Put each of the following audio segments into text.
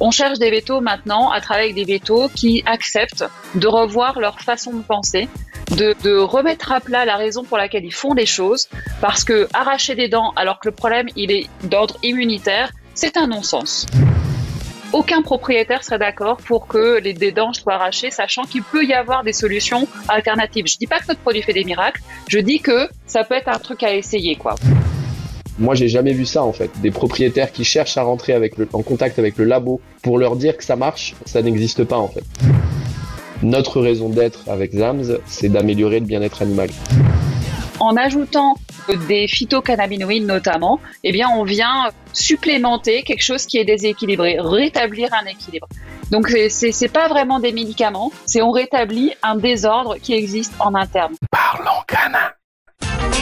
On cherche des vétos maintenant à travailler avec des vétos qui acceptent de revoir leur façon de penser, de, remettre à plat la raison pour laquelle ils font les choses, parce que arracher des dents alors que le problème il est d'ordre immunitaire, c'est un non-sens. Aucun propriétaire serait d'accord pour que les dents soient arrachées, sachant qu'il peut y avoir des solutions alternatives. Je dis pas que notre produit fait des miracles, je dis que ça peut être un truc à essayer, quoi. Moi, j'ai jamais vu ça en fait. Des propriétaires qui cherchent à rentrer avec le, en contact avec le labo pour leur dire que ça marche, ça n'existe pas en fait. Notre raison d'être avec ZAMS, c'est d'améliorer le bien-être animal. En ajoutant des phytocannabinoïdes notamment, eh bien, on vient supplémenter quelque chose qui est déséquilibré, rétablir un équilibre. Donc, c'est, c'est pas vraiment des médicaments, c'est on rétablit un désordre qui existe en interne. Parlons canin.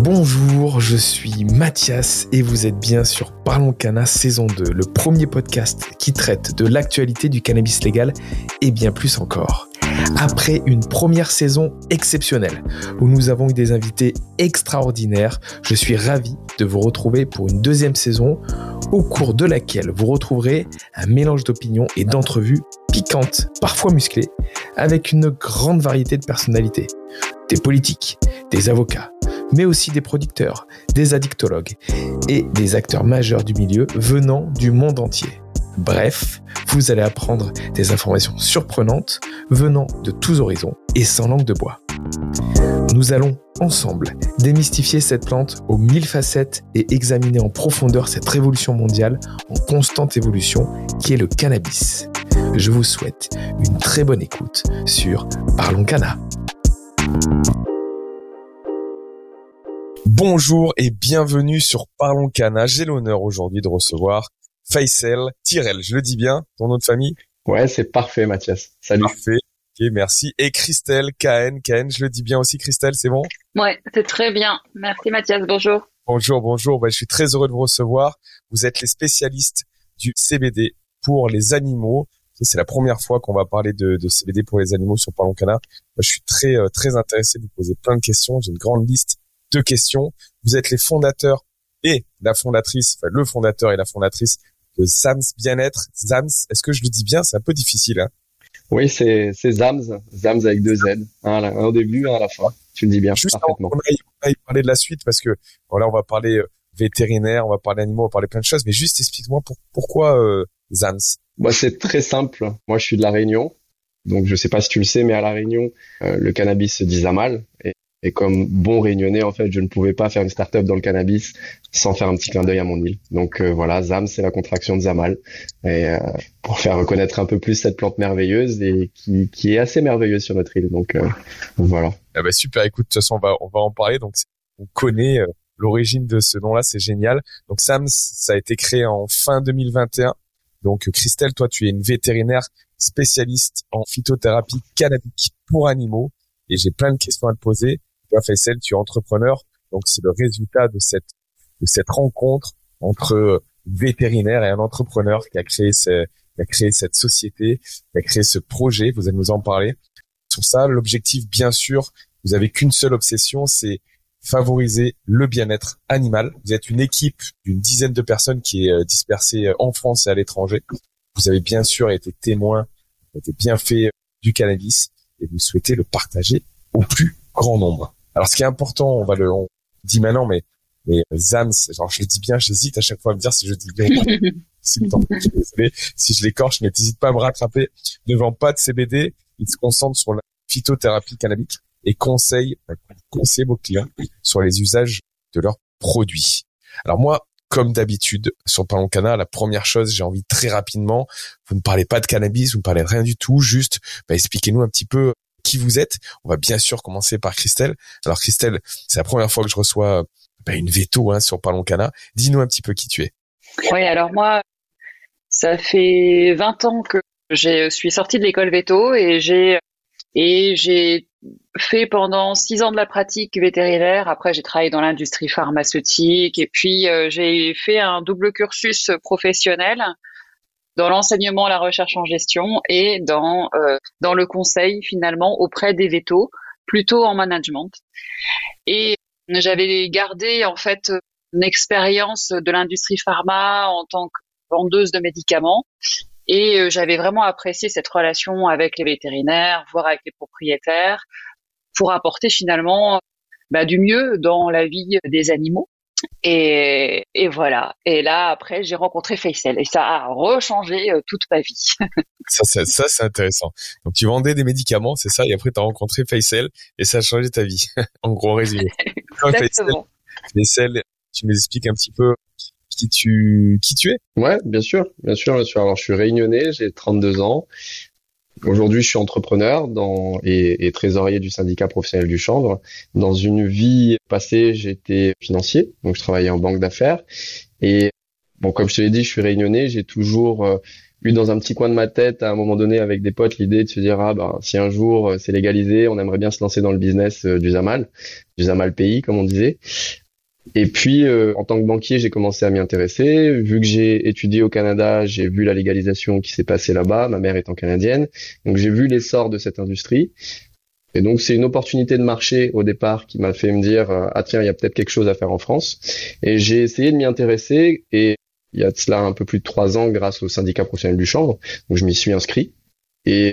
Bonjour, je suis Mathias et vous êtes bien sur Parlons Cana saison 2, le premier podcast qui traite de l'actualité du cannabis légal et bien plus encore. Après une première saison exceptionnelle où nous avons eu des invités extraordinaires, je suis ravi de vous retrouver pour une deuxième saison au cours de laquelle vous retrouverez un mélange d'opinions et d'entrevues piquantes, parfois musclées, avec une grande variété de personnalités. Des politiques, des avocats, mais aussi des producteurs, des addictologues et des acteurs majeurs du milieu venant du monde entier. Bref, vous allez apprendre des informations surprenantes venant de tous horizons et sans langue de bois. Nous allons ensemble démystifier cette plante aux mille facettes et examiner en profondeur cette révolution mondiale en constante évolution qui est le cannabis. Je vous souhaite une très bonne écoute sur Parlons Cana. Bonjour et bienvenue sur Parlons Cana. J'ai l'honneur aujourd'hui de recevoir Faisal Tirel. Je le dis bien, ton nom de famille? Ouais, c'est parfait, Mathias. Salut. Parfait. Ok, merci. Et Christelle Cahen. Cahen, je le dis bien aussi, Christelle, c'est bon? Ouais, c'est très bien. Merci, Mathias. Bonjour. Bonjour, bonjour. Bah, je suis très heureux de vous recevoir. Vous êtes les spécialistes du CBD pour les animaux. C'est la première fois qu'on va parler de, de, CBD pour les animaux sur Parlons Cana. Je suis très euh, très intéressé de vous poser plein de questions. J'ai une grande liste deux questions. Vous êtes les fondateurs et la fondatrice, enfin le fondateur et la fondatrice de Zams Bien-être. Zams, est-ce que je le dis bien? C'est un peu difficile. Hein oui, c'est Zams, Zams avec deux Z, un, au début, un à la fin. Tu le dis bien. Juste parfaitement. on va parler de la suite parce que voilà, on va parler euh, vétérinaire, on va parler animaux, on va parler plein de choses. Mais juste explique-moi pourquoi euh, Zams? Bah, c'est très simple. Moi, je suis de la Réunion. Donc, je sais pas si tu le sais, mais à la Réunion, euh, le cannabis se dit Zamal. Et et comme bon réunionnais, en fait, je ne pouvais pas faire une start-up dans le cannabis sans faire un petit clin d'œil à mon île. Donc euh, voilà, ZAM, c'est la contraction de Zamal. Et euh, pour faire reconnaître un peu plus cette plante merveilleuse et qui, qui est assez merveilleuse sur notre île. Donc, euh, voilà. Ah bah super, écoute, de toute façon, on va, on va en parler. Donc on connaît l'origine de ce nom-là, c'est génial. Donc Sams, ça a été créé en fin 2021. Donc Christelle, toi, tu es une vétérinaire spécialiste en phytothérapie cannabique pour animaux. Et j'ai plein de questions à te poser toi Faisal, tu es entrepreneur, donc c'est le résultat de cette de cette rencontre entre vétérinaire et un entrepreneur qui a créé ce, qui a créé cette société, qui a créé ce projet. Vous allez nous en parler. Sur ça, l'objectif, bien sûr, vous avez qu'une seule obsession, c'est favoriser le bien-être animal. Vous êtes une équipe d'une dizaine de personnes qui est euh, dispersée euh, en France et à l'étranger. Vous avez bien sûr été témoin, été bien fait du cannabis et vous souhaitez le partager au plus grand nombre. Alors, ce qui est important, on va le, on dit maintenant, mais, mais Zams, genre, je le dis bien, j'hésite à chaque fois à me dire si je dis bien. si, si je l'écorche, mais n'hésite pas à me rattraper. Ne vend pas de CBD. Il se concentre sur la phytothérapie cannabique et conseille, conseille vos clients sur les usages de leurs produits. Alors moi, comme d'habitude, sur Parlons Cana, la première chose, j'ai envie très rapidement, vous ne parlez pas de cannabis, vous ne parlez de rien du tout, juste bah, expliquez-nous un petit peu qui vous êtes. On va bien sûr commencer par Christelle. Alors Christelle, c'est la première fois que je reçois bah, une veto hein, sur Parlons Cana. Dis-nous un petit peu qui tu es. Oui, alors moi, ça fait 20 ans que Je suis sortie de l'école veto et j'ai et j'ai fait pendant six ans de la pratique vétérinaire. Après, j'ai travaillé dans l'industrie pharmaceutique et puis euh, j'ai fait un double cursus professionnel dans l'enseignement, la recherche en gestion et dans euh, dans le conseil finalement auprès des vétos, plutôt en management. Et j'avais gardé en fait une expérience de l'industrie pharma en tant que vendeuse de médicaments et euh, j'avais vraiment apprécié cette relation avec les vétérinaires, voire avec les propriétaires, pour apporter finalement bah, du mieux dans la vie des animaux. Et, et voilà. Et là, après, j'ai rencontré Faisal et ça a rechangé euh, toute ma vie. ça, ça, ça c'est intéressant. Donc, tu vendais des médicaments, c'est ça, et après, tu as rencontré Faisal et ça a changé ta vie. en gros résumé. Exactement. Faisal, tu nous expliques un petit peu qui tu qui tu es? Ouais, bien sûr, bien sûr, bien sûr. Alors, je suis réunionnais, j'ai 32 ans. Aujourd'hui, je suis entrepreneur dans, et, et, trésorier du syndicat professionnel du chanvre. Dans une vie passée, j'étais financier, donc je travaillais en banque d'affaires. Et bon, comme je te l'ai dit, je suis réunionnais. J'ai toujours euh, eu dans un petit coin de ma tête, à un moment donné, avec des potes, l'idée de se dire ah ben si un jour euh, c'est légalisé, on aimerait bien se lancer dans le business euh, du Zamal, du Zamal pays, comme on disait. Et puis, euh, en tant que banquier, j'ai commencé à m'y intéresser. Vu que j'ai étudié au Canada, j'ai vu la légalisation qui s'est passée là-bas, ma mère étant canadienne. Donc, j'ai vu l'essor de cette industrie. Et donc, c'est une opportunité de marché au départ qui m'a fait me dire, euh, ah tiens, il y a peut-être quelque chose à faire en France. Et j'ai essayé de m'y intéresser. Et il y a de cela un peu plus de trois ans, grâce au syndicat professionnel du chanvre, donc je m'y suis inscrit. Et,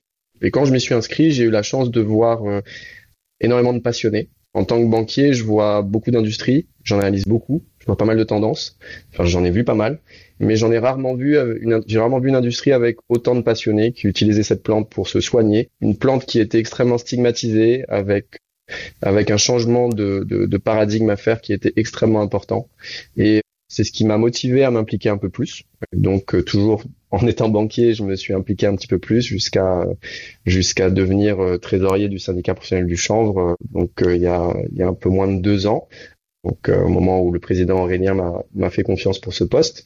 quand je m'y suis inscrit, j'ai eu la chance de voir euh, énormément de passionnés en tant que banquier, je vois beaucoup d'industries, j'en analyse beaucoup, je vois pas mal de tendances. Enfin, j'en ai vu pas mal, mais j'en ai rarement vu euh, une, j'ai rarement vu une industrie avec autant de passionnés qui utilisaient cette plante pour se soigner. Une plante qui était extrêmement stigmatisée, avec avec un changement de, de, de paradigme à faire qui était extrêmement important. Et c'est ce qui m'a motivé à m'impliquer un peu plus. Donc euh, toujours en étant banquier, je me suis impliqué un petit peu plus jusqu'à jusqu'à devenir euh, trésorier du syndicat professionnel du chanvre. Euh, donc il y a il y a un peu moins de deux ans. Donc au moment où le président Aurélien m'a m'a fait confiance pour ce poste.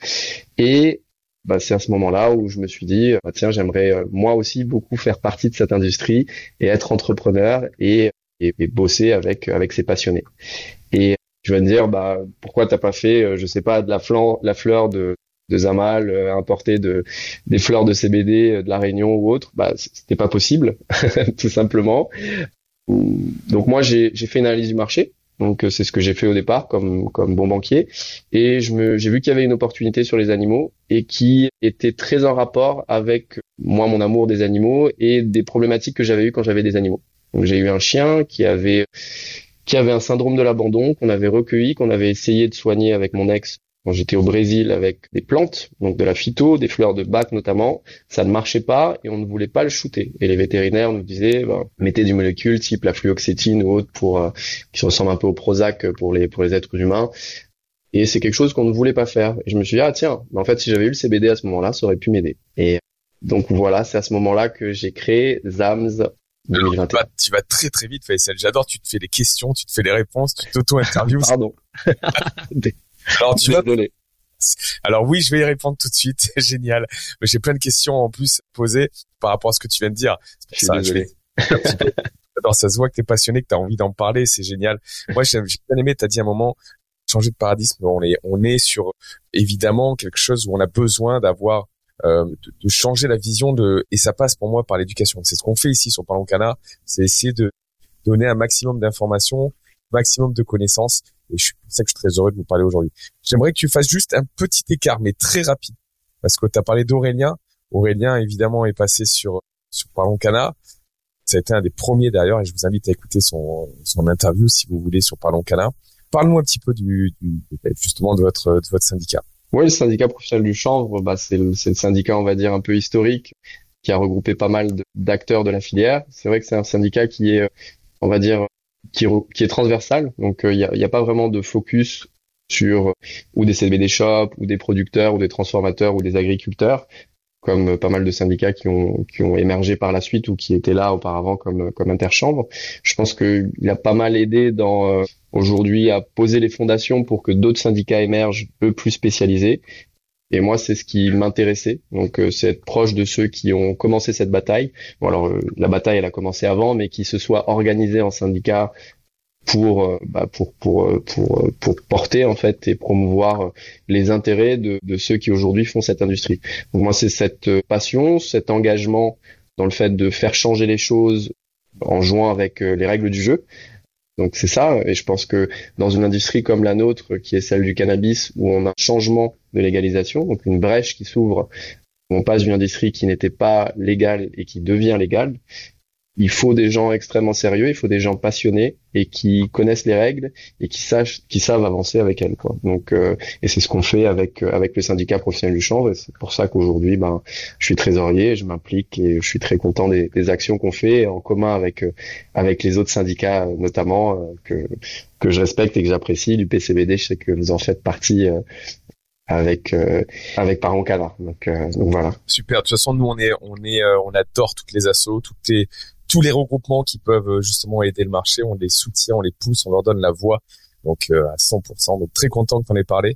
Et bah, c'est à ce moment-là où je me suis dit bah, tiens j'aimerais moi aussi beaucoup faire partie de cette industrie et être entrepreneur et et, et bosser avec avec ces passionnés. Tu vas me dire bah pourquoi t'as pas fait euh, je sais pas de la fleur de Zamal euh, importer de des fleurs de CBD euh, de la Réunion ou autre. Bah c'était pas possible tout simplement. Donc moi j'ai fait une analyse du marché. Donc c'est ce que j'ai fait au départ comme bon banquier. Et j'ai vu qu'il y avait une opportunité sur les animaux et qui était très en rapport avec moi mon amour des animaux et des problématiques que j'avais eues quand j'avais des animaux. Donc j'ai eu un chien qui avait qui avait un syndrome de l'abandon qu'on avait recueilli, qu'on avait essayé de soigner avec mon ex quand j'étais au Brésil avec des plantes, donc de la phyto, des fleurs de bac notamment, ça ne marchait pas et on ne voulait pas le shooter. Et les vétérinaires nous disaient, ben, mettez du molécule type la fluoxétine ou autre pour euh, qui ressemble un peu au Prozac pour les pour les êtres humains. Et c'est quelque chose qu'on ne voulait pas faire. Et je me suis dit ah tiens, en fait si j'avais eu le CBD à ce moment-là, ça aurait pu m'aider. Et donc voilà, c'est à ce moment-là que j'ai créé Zams tu, vas, très très vite, Faisal. J'adore, tu te fais des questions, tu te fais des réponses, tu t'auto-interviews. Pardon. Alors tu vas... Alors oui, je vais y répondre tout de suite. C'est génial. J'ai plein de questions en plus posées par rapport à ce que tu viens de dire. Je ça, désolé. Alors ça se voit que tu es passionné, que tu as envie d'en parler, c'est génial. Moi, j'ai bien aimé, tu as dit à un moment, changer de paradigme, on est, on est sur évidemment quelque chose où on a besoin d'avoir euh, de, de, changer la vision de et ça passe pour moi par l'éducation. C'est ce qu'on fait ici sur Parlons Cana, c'est essayer de donner un maximum d'informations, maximum de connaissances. Et je suis pour ça que je suis très heureux de vous parler aujourd'hui. J'aimerais que tu fasses juste un petit écart, mais très rapide, parce que tu as parlé d'Aurélien. Aurélien, évidemment, est passé sur sur Parlons Cana. Ça a été un des premiers d'ailleurs, et je vous invite à écouter son son interview si vous voulez sur Parlons Cana. Parle-nous un petit peu du, du justement de votre de votre syndicat. Oui, le syndicat professionnel du chanvre, bah, c'est le, syndicat, on va dire, un peu historique, qui a regroupé pas mal d'acteurs de, la filière. C'est vrai que c'est un syndicat qui est, on va dire, qui, est transversal. Donc, il euh, n'y a, a, pas vraiment de focus sur ou des CBD shops, ou des producteurs, ou des transformateurs, ou des agriculteurs comme pas mal de syndicats qui ont, qui ont émergé par la suite ou qui étaient là auparavant comme, comme interchambre. Je pense qu'il a pas mal aidé dans euh, aujourd'hui à poser les fondations pour que d'autres syndicats émergent, eux plus spécialisés. Et moi, c'est ce qui m'intéressait. Donc, euh, c'est être proche de ceux qui ont commencé cette bataille. Bon, alors, euh, la bataille, elle a commencé avant, mais qui se soient organisés en syndicat pour, euh, bah, pour, pour, pour, pour porter, en fait, et promouvoir les intérêts de, de ceux qui aujourd'hui font cette industrie. Donc, moi, c'est cette passion, cet engagement dans le fait de faire changer les choses en jouant avec les règles du jeu. Donc c'est ça, et je pense que dans une industrie comme la nôtre, qui est celle du cannabis, où on a un changement de légalisation, donc une brèche qui s'ouvre, on passe d'une industrie qui n'était pas légale et qui devient légale, il faut des gens extrêmement sérieux, il faut des gens passionnés et qui connaissent les règles et qui sachent, qui savent avancer avec elles. Quoi. Donc, euh, et c'est ce qu'on fait avec euh, avec le syndicat professionnel du chanvre. C'est pour ça qu'aujourd'hui, ben, je suis trésorier, je m'implique et je suis très content des, des actions qu'on fait en commun avec euh, avec les autres syndicats, notamment que que je respecte et que j'apprécie. Du PCBD, je sais que vous en faites partie avec euh, avec Parent Cadre. Donc, donc voilà. Super. De toute façon, nous on est on est on adore toutes les assos, toutes les tous les regroupements qui peuvent euh, justement aider le marché, on les soutient, on les pousse, on leur donne la voix, donc euh, à 100%. Donc très content en aies parlé.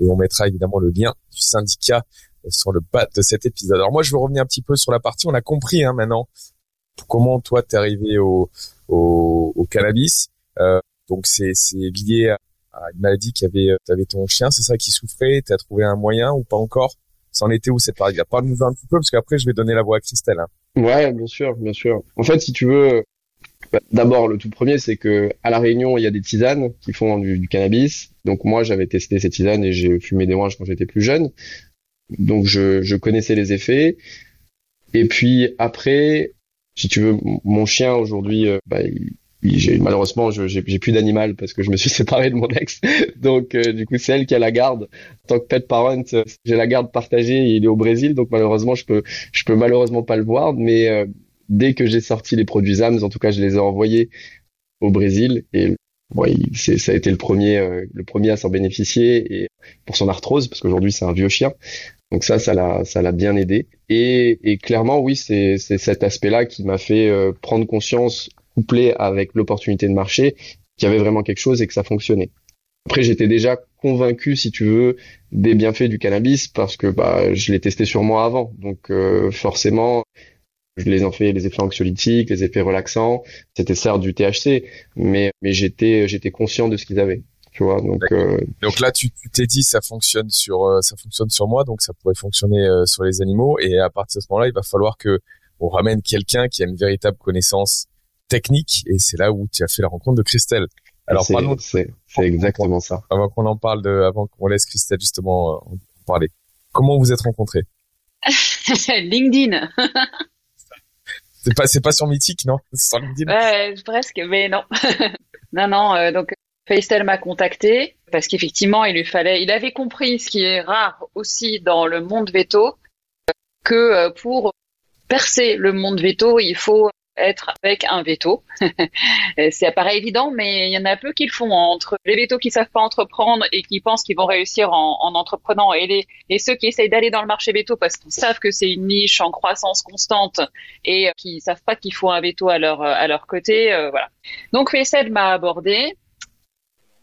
Et on mettra évidemment le lien du syndicat euh, sur le bas de cet épisode. Alors moi, je veux revenir un petit peu sur la partie. On a compris hein, maintenant comment toi t'es arrivé au, au, au cannabis. Euh, donc c'est lié à une maladie qui avait, ton chien, c'est ça qui souffrait. T'as trouvé un moyen ou pas encore? C'en était où cette partie-là Parle-nous un petit peu parce qu'après je vais donner la voix à Christelle. Hein. Ouais, bien sûr, bien sûr. En fait, si tu veux, bah, d'abord le tout premier, c'est que à la Réunion, il y a des tisanes qui font du, cannabis. Donc moi, j'avais testé ces tisanes et j'ai fumé des manches quand j'étais plus jeune. Donc je, je connaissais les effets. Et puis après, si tu veux, mon chien aujourd'hui, euh, bah, malheureusement j'ai plus d'animal parce que je me suis séparé de mon ex. Donc euh, du coup c'est elle qui a la garde. En tant que pet parent j'ai la garde partagée il est au Brésil. Donc malheureusement je peux je peux malheureusement pas le voir. Mais euh, dès que j'ai sorti les produits ZAMS en tout cas je les ai envoyés au Brésil. Et ouais, ça a été le premier euh, le premier à s'en bénéficier et pour son arthrose parce qu'aujourd'hui c'est un vieux chien. Donc ça, ça l'a, ça l'a bien aidé. Et, et clairement, oui, c'est, c'est cet aspect-là qui m'a fait prendre conscience couplé avec l'opportunité de marché, qu'il y avait vraiment quelque chose et que ça fonctionnait. Après, j'étais déjà convaincu, si tu veux, des bienfaits du cannabis parce que bah, je l'ai testé sur moi avant. Donc euh, forcément, je les en fait les effets anxiolytiques, les effets relaxants. C'était certes du THC, mais mais j'étais j'étais conscient de ce qu'ils avaient. Tu vois, donc euh... donc là tu t'es dit ça fonctionne sur euh, ça fonctionne sur moi, donc ça pourrait fonctionner euh, sur les animaux. Et à partir de ce moment-là, il va falloir que on ramène quelqu'un qui a une véritable connaissance technique et c'est là où tu as fait la rencontre de Christelle. Alors c'est exactement ça. Avant qu'on en parle de, avant qu'on laisse Christelle justement euh, en parler. Comment vous êtes rencontrés? LinkedIn. c'est pas c'est pas sur Mythique non? Sur LinkedIn? Ouais, presque mais non. non non euh, donc Faistel m'a contacté parce qu'effectivement il lui fallait il avait compris ce qui est rare aussi dans le monde veto que euh, pour percer le monde veto, il faut être avec un veto. c'est paraît évident, mais il y en a peu qui le font entre les vétos qui savent pas entreprendre et qui pensent qu'ils vont réussir en, en entreprenant et, les, et ceux qui essayent d'aller dans le marché veto parce qu'ils savent que c'est une niche en croissance constante et qui savent pas qu'il faut un veto à leur, à leur côté. Euh, voilà. Donc Faisal m'a abordé.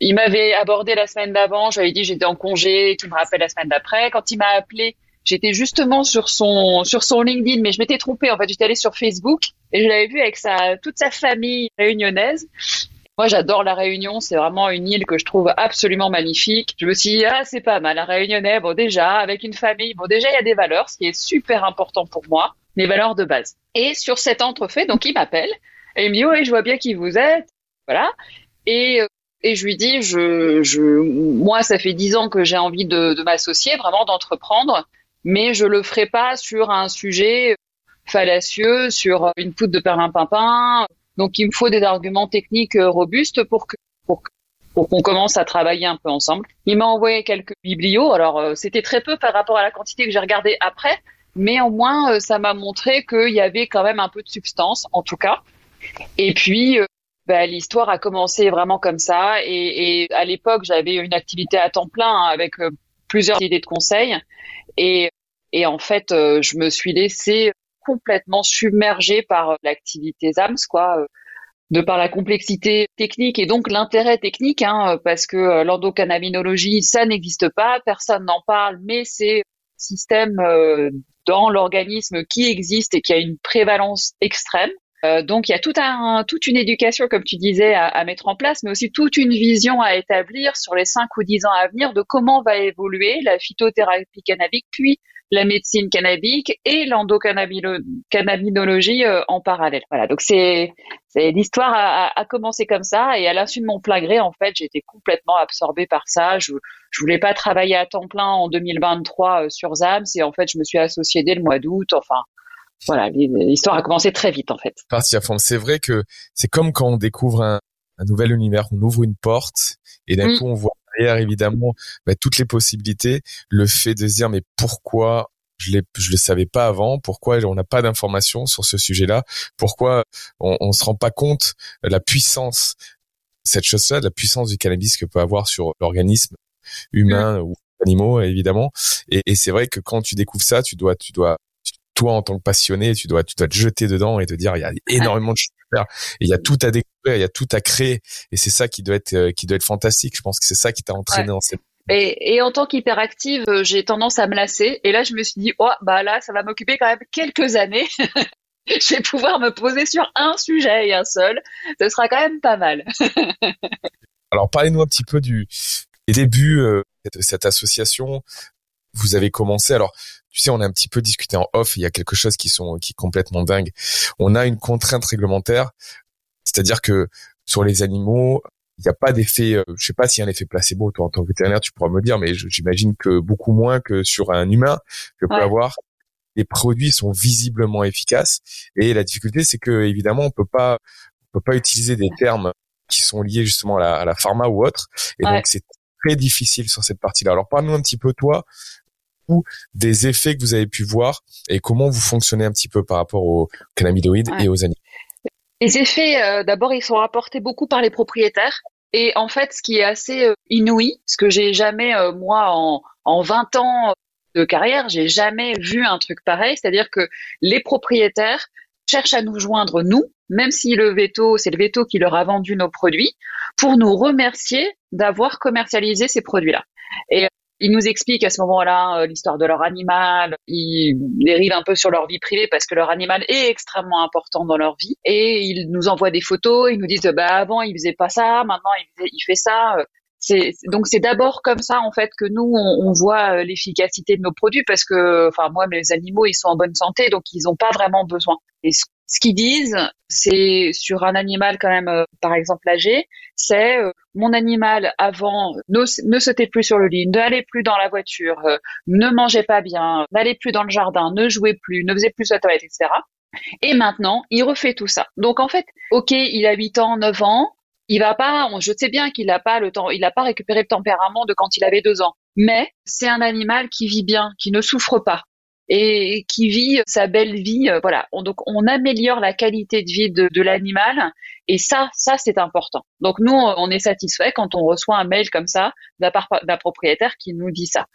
Il m'avait abordé la semaine d'avant, j'avais dit j'étais en congé, tu me rappelles la semaine d'après. Quand il m'a appelé, J'étais justement sur son sur son LinkedIn, mais je m'étais trompée. En fait, j'étais allée sur Facebook et je l'avais vu avec sa toute sa famille réunionnaise. Moi, j'adore la Réunion. C'est vraiment une île que je trouve absolument magnifique. Je me suis dit, ah, c'est pas mal, la Réunionnais. Bon, déjà, avec une famille, bon, déjà, il y a des valeurs, ce qui est super important pour moi, les valeurs de base. Et sur cet entrefait, donc, il m'appelle et il me dit, oui, je vois bien qui vous êtes. Voilà. Et, et je lui dis, je, je, moi, ça fait dix ans que j'ai envie de, de m'associer, vraiment d'entreprendre mais je le ferai pas sur un sujet fallacieux, sur une poudre de perlimpinpin. Donc il me faut des arguments techniques robustes pour que pour, qu'on commence à travailler un peu ensemble. Il m'a envoyé quelques biblios. Alors euh, c'était très peu par rapport à la quantité que j'ai regardé après, mais au moins euh, ça m'a montré qu'il y avait quand même un peu de substance, en tout cas. Et puis euh, bah, l'histoire a commencé vraiment comme ça. Et, et à l'époque, j'avais une activité à temps plein hein, avec plusieurs idées de conseils. Et et en fait, euh, je me suis laissée complètement submergée par euh, l'activité ZAMS, quoi. de par la complexité technique et donc l'intérêt technique, hein, parce que euh, l'endocannabinologie, ça n'existe pas, personne n'en parle, mais c'est un système euh, dans l'organisme qui existe et qui a une prévalence extrême. Euh, donc il y a tout un, toute une éducation, comme tu disais, à, mettre en place, mais aussi toute une vision à établir sur les 5 ou 10 ans à venir de comment va évoluer la phytothérapie cannabique, puis la médecine cannabique et l'endocannabinologie euh, en parallèle. Voilà, donc c'est l'histoire a, a, commencé comme ça et à l'insu de mon plein gré, en fait, j'étais complètement absorbée par ça. Je je voulais pas travailler à temps plein en 2023 euh, sur ZAMS et en fait, je me suis associée dès le mois d'août. Enfin, voilà, l'histoire a commencé très vite en fait. C'est vrai que c'est comme quand on découvre un, un, nouvel univers, on ouvre une porte et d'un mm. coup on voit derrière évidemment bah, toutes les possibilités. Le fait de se dire mais pourquoi je ne le savais pas avant? Pourquoi on n'a pas d'informations sur ce sujet-là? Pourquoi on, on se rend pas compte de la puissance cette chose-là, de la puissance du cannabis que peut avoir sur l'organisme humain mm. ou animaux évidemment. Et, et c'est vrai que quand tu découvres ça, tu dois, tu dois toi en tant que passionné, tu dois, tu dois te jeter dedans et te dire il y a énormément de choses à faire, et il y a tout à découvrir, il y a tout à créer, et c'est ça qui doit être, euh, qui doit être fantastique. Je pense que c'est ça qui t'a entraîné dans cette et, et, en tant qu'hyperactive, euh, j'ai tendance à me lasser. Et là, je me suis dit, oh, bah là, ça va m'occuper quand même quelques années. je vais pouvoir me poser sur un sujet et un seul. Ce sera quand même pas mal. Alors, parlez-nous un petit peu du début euh, de cette association. Vous avez commencé. Alors, tu sais, on a un petit peu discuté en off. Il y a quelque chose qui sont qui est complètement dingue. On a une contrainte réglementaire, c'est-à-dire que sur les animaux, il n'y a pas d'effet. Euh, je sais pas s'il y a un effet placebo. Toi, en tant que vétérinaire, tu pourras me dire, mais j'imagine que beaucoup moins que sur un humain que peut avoir. Les produits sont visiblement efficaces et la difficulté, c'est que évidemment, on peut pas, on peut pas utiliser des termes qui sont liés justement à la, à la pharma ou autre. Et donc, c'est très difficile sur cette partie-là. Alors, parle-nous un petit peu toi des effets que vous avez pu voir et comment vous fonctionnez un petit peu par rapport aux cannabinoïdes et aux animaux. Les effets, euh, d'abord, ils sont rapportés beaucoup par les propriétaires. Et en fait, ce qui est assez euh, inouï, ce que j'ai jamais, euh, moi, en, en 20 ans de carrière, j'ai jamais vu un truc pareil. C'est-à-dire que les propriétaires cherchent à nous joindre, nous, même si le veto, c'est le veto qui leur a vendu nos produits, pour nous remercier d'avoir commercialisé ces produits-là. Et ils nous expliquent à ce moment-là euh, l'histoire de leur animal. Ils dérivent un peu sur leur vie privée parce que leur animal est extrêmement important dans leur vie. Et ils nous envoient des photos. Ils nous disent bah avant il faisait pas ça, maintenant il, fait ça. C'est, donc c'est d'abord comme ça en fait que nous on, voit euh, l'efficacité de nos produits parce que enfin moi mes animaux ils sont en bonne santé donc ils n'ont pas vraiment besoin. Qu'ils disent, c'est sur un animal quand même, euh, par exemple âgé, c'est euh, mon animal avant ne, ne sautait plus sur le lit, n'allait plus dans la voiture, euh, ne mangeait pas bien, n'allait plus dans le jardin, ne jouait plus, ne faisait plus sa toilette, etc. Et maintenant, il refait tout ça. Donc en fait, ok, il a 8 ans, 9 ans, il va pas, je sais bien qu'il n'a pas le temps, il n'a pas récupéré le tempérament de quand il avait 2 ans. Mais c'est un animal qui vit bien, qui ne souffre pas, et qui vit sa belle vie. Euh, voilà. donc on améliore la qualité de vie de, de l'animal et ça, ça c'est important. Donc nous, on est satisfait quand on reçoit un mail comme ça d'un propriétaire qui nous dit ça.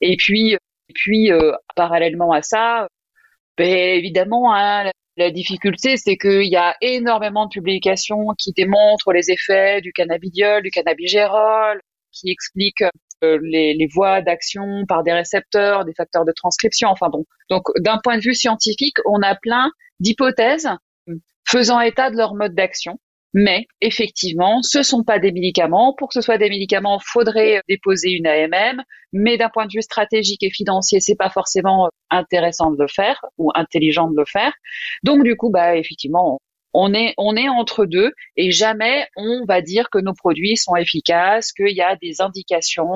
Et puis, et puis euh, parallèlement à ça, ben, évidemment, hein, la difficulté, c'est qu'il y a énormément de publications qui démontrent les effets du cannabidiol, du cannabigérol, qui expliquent les, les, voies d'action par des récepteurs, des facteurs de transcription. Enfin bon, donc d'un point de vue scientifique, on a plein d'hypothèses faisant état de leur mode d'action. Mais effectivement, ce sont pas des médicaments. Pour que ce soit des médicaments, faudrait déposer une AMM. Mais d'un point de vue stratégique et financier, c'est pas forcément intéressant de le faire ou intelligent de le faire. Donc du coup, bah effectivement, on est, on est entre deux et jamais on va dire que nos produits sont efficaces, qu'il y a des indications.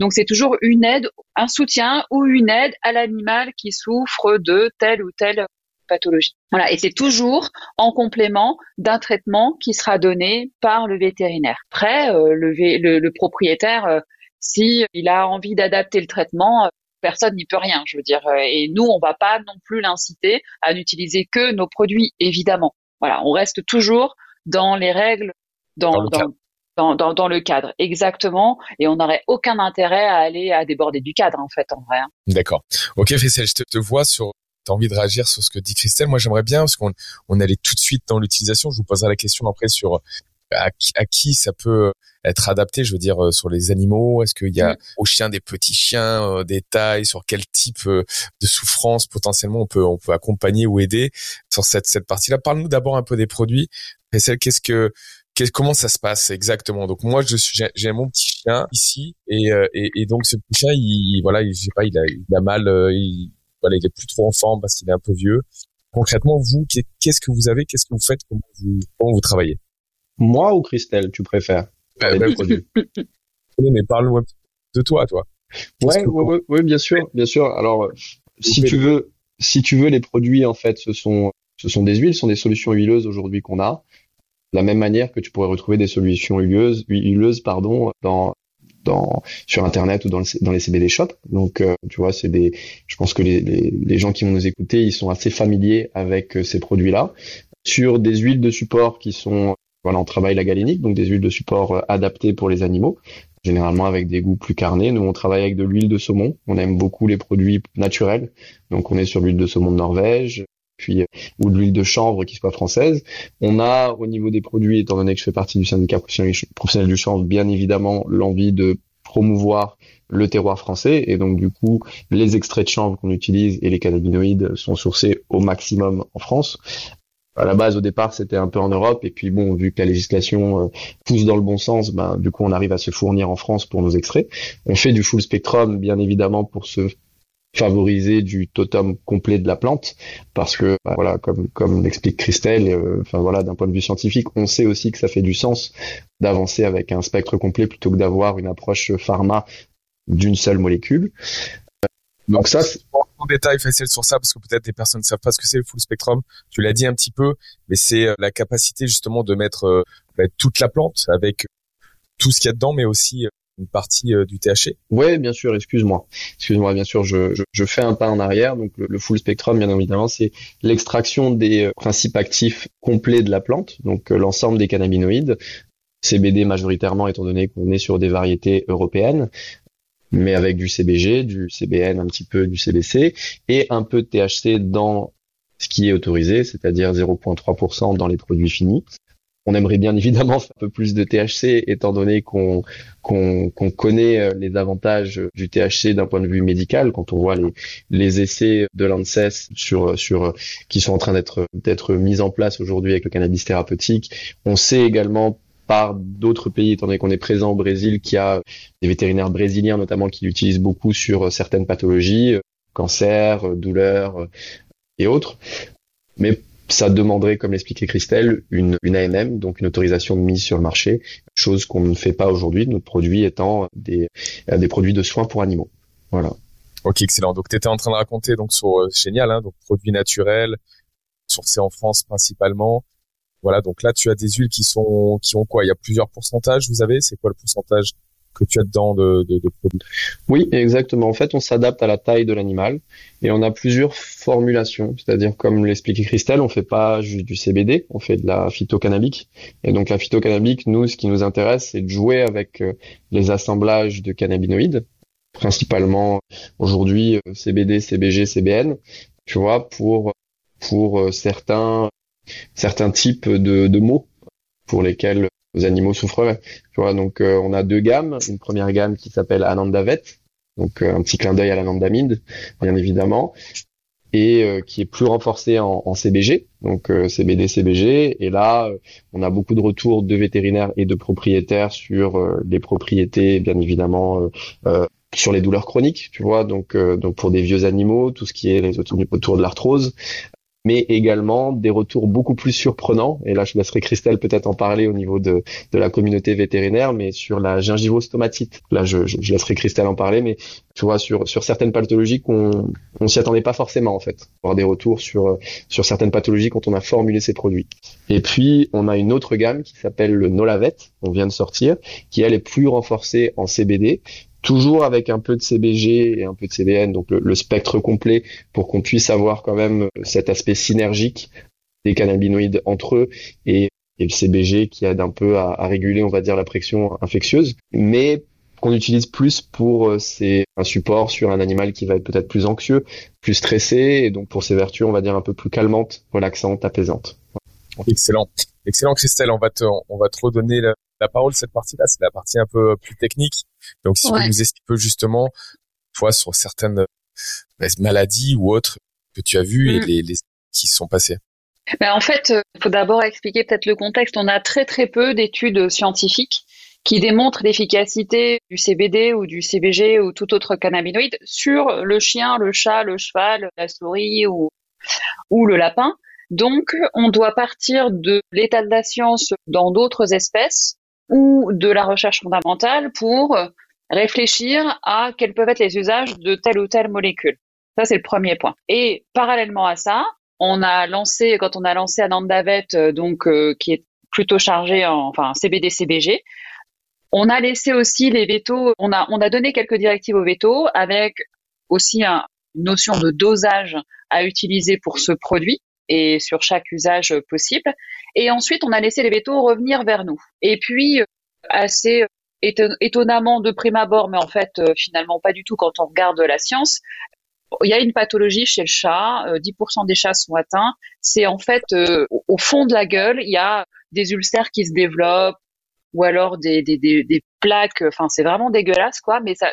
Donc c'est toujours une aide, un soutien ou une aide à l'animal qui souffre de telle ou telle pathologie. Voilà, et c'est toujours en complément d'un traitement qui sera donné par le vétérinaire. Après, euh, le, le, propriétaire, euh, si il a envie d'adapter le traitement, euh, personne n'y peut rien, je veux dire. Et nous, on va pas non plus l'inciter à n'utiliser que nos produits, évidemment. Voilà, on reste toujours dans les règles, dans, dans, dans, dans, dans le cadre, exactement, et on n'aurait aucun intérêt à aller à déborder du cadre, en fait, en vrai. Hein. D'accord. Ok, Faisal, je te, vois sur as envie de réagir sur ce que dit Christelle. Moi, j'aimerais bien, parce qu'on on allait tout de suite dans l'utilisation. Je vous poserai la question après sur à qui, ça peut être adapté Je veux dire euh, sur les animaux? Est-ce qu'il y a aux chiens des petits chiens, euh, des tailles? Sur quel type euh, de souffrance potentiellement on peut on peut accompagner ou aider sur cette cette partie-là? Parle-nous d'abord un peu des produits. Qu'est-ce que comment ça se passe exactement? Donc moi, je suis, j'ai mon petit chien ici et, et, et, donc ce petit chien, il, voilà, il, je sais pas, il a, il a mal, il, voilà, il est plus trop en forme parce qu'il est un peu vieux. Concrètement, vous, qu'est-ce que vous avez? Qu'est-ce que vous faites? Comment vous, comment vous travaillez? Moi ou Christelle, tu préfères bah, Mais parle-nous de toi, toi. Ouais, ouais, ouais, bien sûr, bien sûr. Alors, si tu veux, si tu veux, les produits en fait, ce sont, ce sont des huiles, ce sont des solutions huileuses aujourd'hui qu'on a. De la même manière que tu pourrais retrouver des solutions huileuses, huileuses, pardon, dans, dans, sur internet ou dans, dans les CBD shops. Donc, euh, tu vois, c'est des, je pense que les, les, les, gens qui vont nous écouter, ils sont assez familiers avec euh, ces produits-là. Sur des huiles de support qui sont on travaille la galénique, donc des huiles de support euh, adaptées pour les animaux, généralement avec des goûts plus carnés. Nous, on travaille avec de l'huile de saumon. On aime beaucoup les produits naturels, donc on est sur l'huile de saumon de Norvège, puis euh, ou de l'huile de chanvre qui soit française. On a au niveau des produits, étant donné que je fais partie du syndicat professionnel du chanvre, bien évidemment l'envie de promouvoir le terroir français et donc du coup les extraits de chanvre qu'on utilise et les cannabinoïdes sont sourcés au maximum en France à la base au départ c'était un peu en Europe. Et puis bon vu que la législation euh, pousse dans le bon sens ben du coup on arrive à se fournir en France pour nos extraits. On fait du full spectrum bien évidemment pour se favoriser du totem complet de la plante. Parce que ben, voilà comme comme l'explique Christelle euh, enfin voilà d'un point de vue scientifique on sait aussi que ça fait du sens d'avancer avec un spectre complet plutôt que d'avoir une approche pharma d'une seule molécule donc ça, c'est en détail facile sur ça parce que peut-être des personnes ne savent pas ce que c'est le full spectrum. Tu l'as dit un petit peu, mais c'est euh, la capacité justement de mettre euh, bah, toute la plante avec tout ce qu'il y a dedans, mais aussi euh, une partie du THC. Oui, bien sûr. Excuse-moi. Excuse-moi. Bien sûr, je, je, je, fais un pas en arrière. Donc le, full spectrum, bien évidemment, c'est l'extraction des principes actifs complets de la plante, donc l'ensemble des cannabinoïdes. CBD majoritairement, étant donné qu'on est sur des variétés européennes, mais avec du CBG, du CBN, un petit peu du CBC et un peu de THC dans ce qui est autorisé, c'est-à-dire 0,3% dans les produits finis. On aimerait bien évidemment un peu plus de THC étant donné qu'on qu'on connaît euh, les avantages du THC d'un point de vue médical quand on voit les, les essais de l'ANSES sur sur qui sont en train d'être d'être mis en place aujourd'hui avec le cannabis thérapeutique. On sait également par d'autres pays, étant donné qu'on est présent au Brésil, qui a des vétérinaires brésiliens notamment qui l'utilisent beaucoup sur certaines pathologies, euh, cancer, euh, douleurs euh, et autres. Mais ça demanderait, comme l'expliquait Christelle, une, une AMM, donc une autorisation de mise sur le marché, chose qu'on ne fait pas aujourd'hui, notre produit étant des, des produits de soins pour animaux. Voilà. Ok, excellent. Donc, tu étais en train de raconter donc sur génial, hein, donc produits naturels, sourcés en France principalement, voilà, donc là tu as des huiles qui sont qui ont quoi? Il y a plusieurs pourcentages. Vous avez? C'est quoi le pourcentage que tu as dedans de, de, de produits? Oui, exactement. En fait, on s'adapte à la taille de l'animal et on a plusieurs formulations. C'est-à-dire, comme l'expliquait Christelle, on fait pas juste du CBD, on fait de la phytocannabique. Et donc la phytocannabique, nous, ce qui nous intéresse, c'est de jouer avec euh, les assemblages de cannabinoïdes, principalement aujourd'hui euh, CBD, CBG, CBN. Tu vois, pour pour euh, certains certains types de, de mots pour lesquels les animaux souffreraient. Tu vois, donc euh, on a deux gammes. Une première gamme qui s'appelle Anandavet, donc euh, un petit clin d'œil à l'anandamide, bien évidemment, et euh, qui est plus renforcée en, en CBG, donc CBD, CBG. Et là, on a beaucoup de retours de vétérinaires et de propriétaires sur les propriétés, bien évidemment. sur les douleurs chroniques, tu vois, donc donc pour des vieux animaux, tout ce qui est les autour de l'arthrose, mais également des retours beaucoup plus surprenants. Et là, je laisserai Christelle peut-être en parler au niveau de, de la communauté vétérinaire, mais sur la gingivostomatite. Là, je, je, laisserai Christelle en parler, mais tu vois, sur, sur certaines pathologies qu'on on s'y attendait pas forcément, en fait. Avoir des retours sur, sur certaines pathologies quand on a formulé ces produits. Et puis, on a une autre gamme qui s'appelle le Nolavet, on vient de sortir, qui elle est plus renforcée en CBD, toujours avec un peu de CBG et un peu de CBN, donc le, spectre complet pour qu'on puisse avoir quand même euh, cet aspect synergique des cannabinoïdes entre eux et, le CBG qui aide un peu à, réguler, on va dire, la pression infectieuse. Mais qu'on utilise plus pour euh, c'est un support sur un animal qui va être peut-être plus anxieux, plus stressé et donc pour ses vertus, on va dire un peu plus calmantes, relaxantes, apaisantes. Excellent, excellent Christelle. On va te, on va te redonner la, parole cette partie-là. C'est la partie un peu plus technique. Donc si tu peux nous expliquer justement, toi sur certaines euh, maladies ou autres que tu as vues et mm. les, les qui sont passées. Ben en fait, il euh, faut d'abord expliquer peut-être le contexte. On a très très peu d'études scientifiques qui démontrent l'efficacité du CBD ou du CBG ou tout autre cannabinoïde sur le chien, le chat, le cheval, la souris ou, ou le lapin. Donc, on doit partir de l'état de la science dans d'autres espèces ou de la recherche fondamentale pour réfléchir à quels peuvent être les usages de telle ou telle molécule. Ça, c'est le premier point. Et parallèlement à ça, on a lancé, quand on a lancé Anandavet, euh, donc euh, qui est plutôt chargé en enfin CBD CBG, on a laissé aussi les vétos, on a on a donné quelques directives aux vétos avec aussi un, une notion de dosage à utiliser pour ce produit et sur chaque usage possible. Et ensuite, on a laissé les vétos revenir vers nous. Et puis, assez étonnamment de prime abord, mais en fait, finalement pas du tout quand on regarde la science, il y a une pathologie chez le chat, 10% euh, des chats sont atteints. C'est en fait euh, au fond de la gueule, il y a des ulcères qui se développent ou alors des, plaques. Enfin, c'est vraiment dégueulasse, quoi. Mais ça,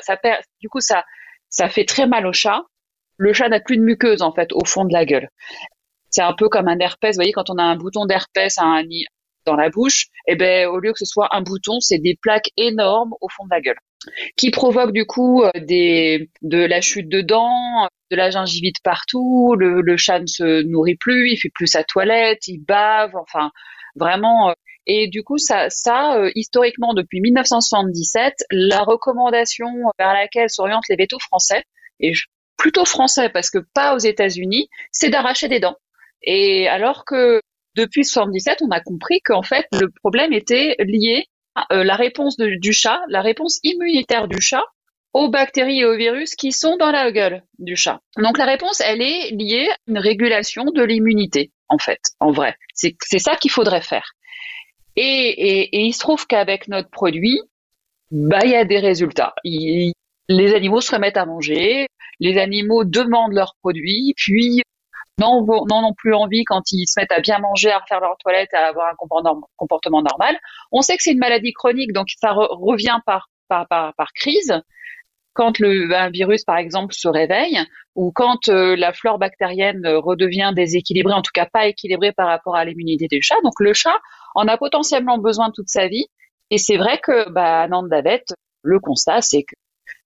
du coup, ça, ça fait très mal au chat. Le chat n'a plus de muqueuse en fait au fond de la gueule. C'est un peu comme un herpès. Vous voyez, quand on a un bouton d'herpès dans la bouche, eh ben, au lieu que ce soit un bouton, c'est des plaques énormes au fond de la gueule qui provoque du coup euh, de la chute de dents, de la gingivite partout, le, chat ne se nourrit plus, il fait plus sa toilette, il bave, enfin vraiment. Euh, et du coup, ça, ça euh, historiquement, depuis 1977, la recommandation vers laquelle s'orientent les vétos français, et plutôt français parce que pas aux États-Unis, c'est d'arracher des dents. Et alors que depuis 77, on a compris qu'en fait, le problème était lié euh, la réponse du chat, la réponse immunitaire du chat aux bactéries et aux virus qui sont dans la gueule du chat. Donc la réponse, elle est liée à une régulation de l'immunité, en fait, en vrai. C'est ça qu'il faudrait faire. Et, il se trouve qu'avec notre produit, bah il y a des résultats. les animaux se remettent à manger, les animaux demandent leurs produits, puis n'en non, plus envie quand ils se mettent à bien manger, à refaire leur toilette, à avoir un comportement normal. On sait que c'est une maladie chronique, donc ça revient par, par, par, crise. Quand le un virus, par exemple, se réveille, ou quand euh, la flore bactérienne redevient déséquilibrée, en tout cas pas équilibrée par rapport à l'immunité du chat. Donc le chat en a potentiellement besoin toute sa vie. Et c'est vrai que bah, à Nandavet, le constat, c'est que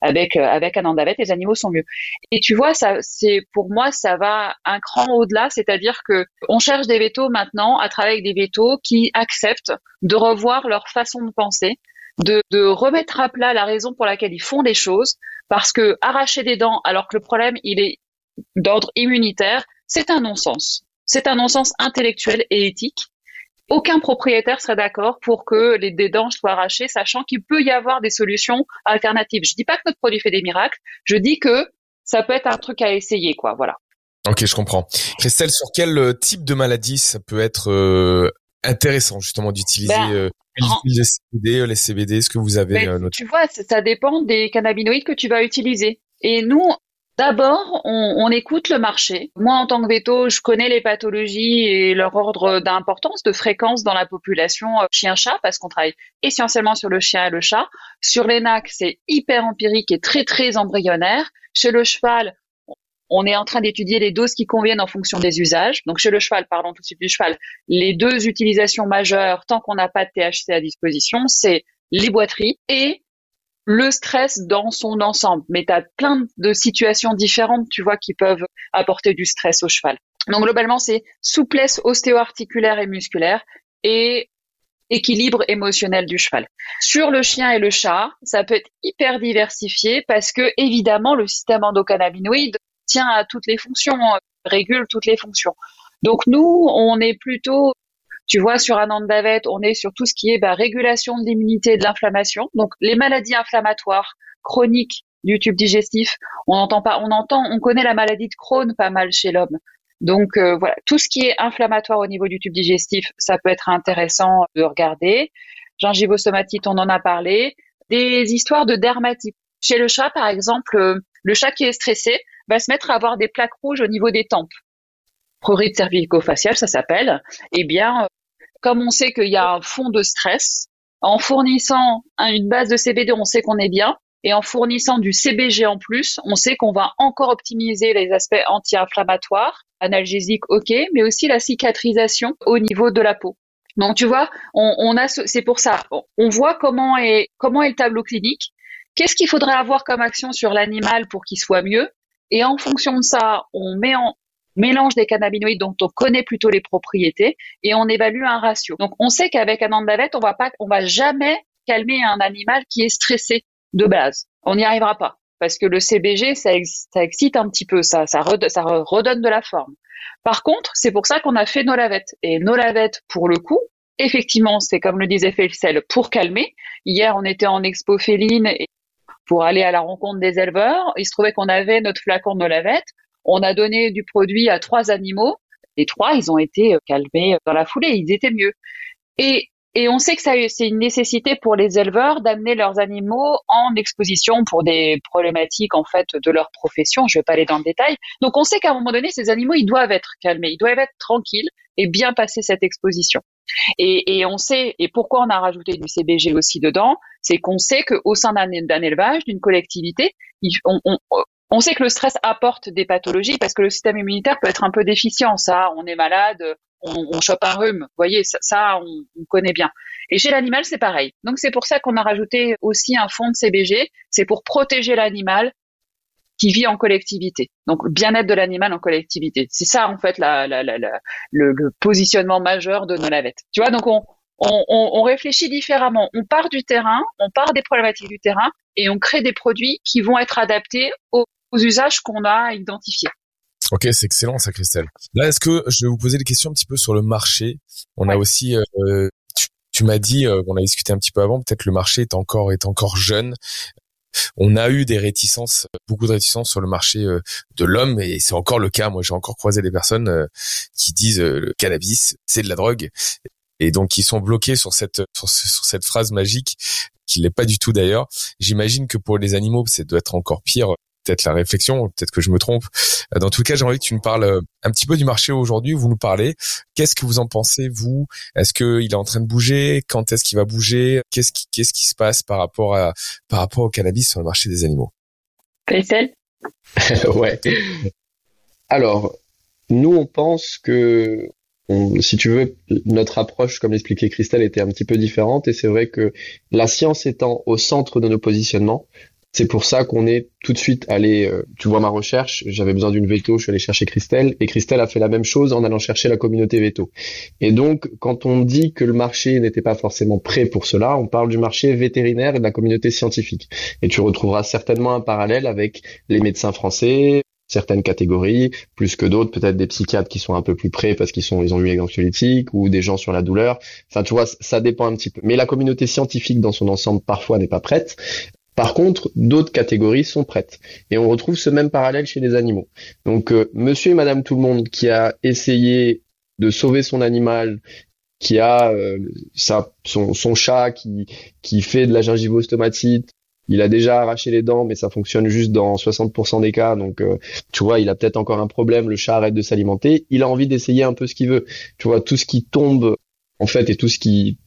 avec euh, avec un andavet, les animaux sont mieux. Et tu vois, ça, c'est pour moi, ça va un cran au-delà, c'est-à-dire que on cherche des vétos maintenant à travailler des vétos qui acceptent de revoir leur façon de penser, de, de remettre à plat la raison pour laquelle ils font les choses, parce que arracher des dents alors que le problème il est d'ordre immunitaire, c'est un non-sens. C'est un non-sens intellectuel et éthique aucun propriétaire serait d'accord pour que les dents soient arrachées, sachant qu'il peut y avoir des solutions alternatives. Je dis pas que notre produit fait des miracles, je dis que ça peut être un truc à essayer, quoi. Voilà. Ok, je comprends. Christelle, sur quel euh, type de maladie ça peut être euh, intéressant justement d'utiliser ben, euh, les CBD, les CBD Est-ce que vous avez ben, Tu vois, ça dépend des cannabinoïdes que tu vas utiliser. Et nous, D'abord, on, écoute le marché. Moi, en tant que veto, je connais les pathologies et leur ordre d'importance, de fréquence dans la population euh, chien-chat, parce qu'on travaille essentiellement sur le chien et le chat. Sur les NAC, c'est hyper empirique et très, très embryonnaire. Chez le cheval, on est en train d'étudier les doses qui conviennent en fonction des usages. Donc chez le cheval, parlons tout de suite du cheval, les deux utilisations majeures, tant qu'on n'a pas de THC à disposition, c'est les boiteries et le stress dans son ensemble. Mais tu as plein de situations différentes, tu vois, qui peuvent apporter du stress au cheval. Donc globalement, c'est souplesse ostéo-articulaire et musculaire et équilibre émotionnel du cheval. Sur le chien et le chat, ça peut être hyper diversifié parce que évidemment le système endocannabinoïde tient à toutes les fonctions, régule toutes les fonctions. Donc nous, on est plutôt tu vois, sur un Andavet, on est sur tout ce qui est bah, régulation de l'immunité et de l'inflammation. Donc, les maladies inflammatoires chroniques du tube digestif, on entend pas, on entend, on connaît la maladie de Crohn pas mal chez l'homme. Donc euh, voilà, tout ce qui est inflammatoire au niveau du tube digestif, ça peut être intéressant de regarder. Gingivosomatite, on en a parlé. des histoires de dermatite. Chez le chat, par exemple, euh, le chat qui est stressé va se mettre à avoir des plaques rouges au niveau des tempes. Prurite cervico-faciale, ça s'appelle. Eh bien, euh, comme on sait qu'il y a un fond de stress, en fournissant une base de CBD, on sait qu'on est bien. Et en fournissant du CBG en plus, on sait qu'on va encore optimiser les aspects anti-inflammatoires, analgésiques, ok, mais aussi la cicatrisation au niveau de la peau. Donc tu vois, on, c'est pour ça, on voit comment est comment est le tableau clinique. Qu'est-ce qu'il faudrait avoir comme action sur l'animal pour qu'il soit mieux? Et en fonction de ça, on met en mélange des cannabinoïdes dont on connaît plutôt les propriétés et on évalue un ratio. Donc on sait qu'avec un andavette, on va pas, on va jamais calmer un animal qui est stressé de base. On n'y arrivera pas parce que le CBG, ça, excite un petit peu, ça, redonne de la forme. Par contre, c'est pour ça qu'on a fait nos lavettes. Et nos lavettes, pour le coup, effectivement, c'est comme le disait Felcel, pour calmer. Hier, on était en expo féline pour aller à la rencontre des éleveurs. Il se trouvait qu'on avait notre flacon de lavettes. On a donné du produit à trois animaux. Les trois, ils ont été calmés dans la foulée. Ils étaient mieux. Et et on sait que c'est une nécessité pour les éleveurs d'amener leurs animaux en exposition pour des problématiques en fait de leur profession. Je ne vais pas aller dans le détail. Donc on sait qu'à un moment donné, ces animaux, ils doivent être calmés, ils doivent être tranquilles et bien passer cette exposition. Et, on sait, et pourquoi on a rajouté du CBG aussi dedans, c'est qu'on sait qu'au sein d'un élevage, d'une collectivité, on, on sait que le stress apporte des pathologies parce que le système immunitaire peut être un peu déficient. Ça, on est malade, on, on chope un rhume. Vous voyez, ça, on, connaît bien. Et chez l'animal, c'est pareil. Donc c'est pour ça qu'on a rajouté aussi un fond de CBG. C'est pour protéger l'animal qui vit en collectivité. Donc bien-être de l'animal en collectivité. C'est ça en fait la, la, la, le, le, positionnement majeur de nos lavettes. Tu vois, donc on, on, on, réfléchit différemment. On part du terrain, on part des problématiques du terrain et on crée des produits qui vont être adaptés aux, aux usages qu'on a identifiés. Ok, c'est excellent ça, Christelle. Là, est-ce que je vais vous poser des questions un petit peu sur le marché? On a aussi, euh, tu, m'as dit, euh, on a discuté un petit peu avant, peut-être le marché est encore est encore jeune. On a eu des réticences, beaucoup de réticences sur le marché euh, de l'homme, et c'est encore le cas. Moi, j'ai encore croisé des personnes qui disent le cannabis, c'est de la drogue, et donc qui sont bloqués sur cette sur, sur cette phrase magique qui l'est pas du tout d'ailleurs. J'imagine que pour les animaux, ça doit être encore pire peut-être la réflexion, peut-être que je me trompe. Euh, dans tout cas, j'ai envie que tu nous parles euh, un petit peu du marché aujourd'hui. Vous nous parlez. Qu'est-ce que vous en pensez, vous? Est-ce qu'il est en train de bouger? Quand est-ce qu'il va bouger? Qu'est-ce qui, qu'est-ce qui se passe par rapport à, par rapport au cannabis sur le marché des animaux? Christelle? Ouais. Alors, nous, on pense que si tu veux, notre approche, comme l'expliquait Christelle, était un petit peu différente. Et c'est vrai que la science étant au centre de nos positionnements, c'est pour ça qu'on est tout de suite allé, euh, tu vois ma recherche, j'avais besoin d'une veto, je suis allé chercher Christelle, et Christelle a fait la même chose en allant chercher la communauté veto. Et donc, quand on dit que le marché n'était pas forcément prêt pour cela, on parle du marché vétérinaire et de la communauté scientifique. Et tu retrouveras certainement un parallèle avec les médecins français, certaines catégories, plus que d'autres, peut-être des psychiatres qui sont un peu plus près parce qu'ils sont, ils ont eu les ou des gens sur la douleur. Enfin, tu vois, ça dépend un petit peu. Mais la communauté scientifique dans son ensemble parfois n'est pas prête. Par contre, d'autres catégories sont prêtes. Et on retrouve ce même parallèle chez les animaux. Donc, euh, monsieur et madame tout le monde qui a essayé de sauver son animal, qui a euh, son, chat qui, qui fait de la gingivostomatite, il a déjà arraché les dents, mais ça fonctionne juste dans 60% des cas. Donc, euh, tu vois, il a peut-être encore un problème. Le chat arrête de s'alimenter. Il a envie d'essayer un peu ce qu'il veut. Tu vois, tout ce qui tombe en fait, et tout ce qui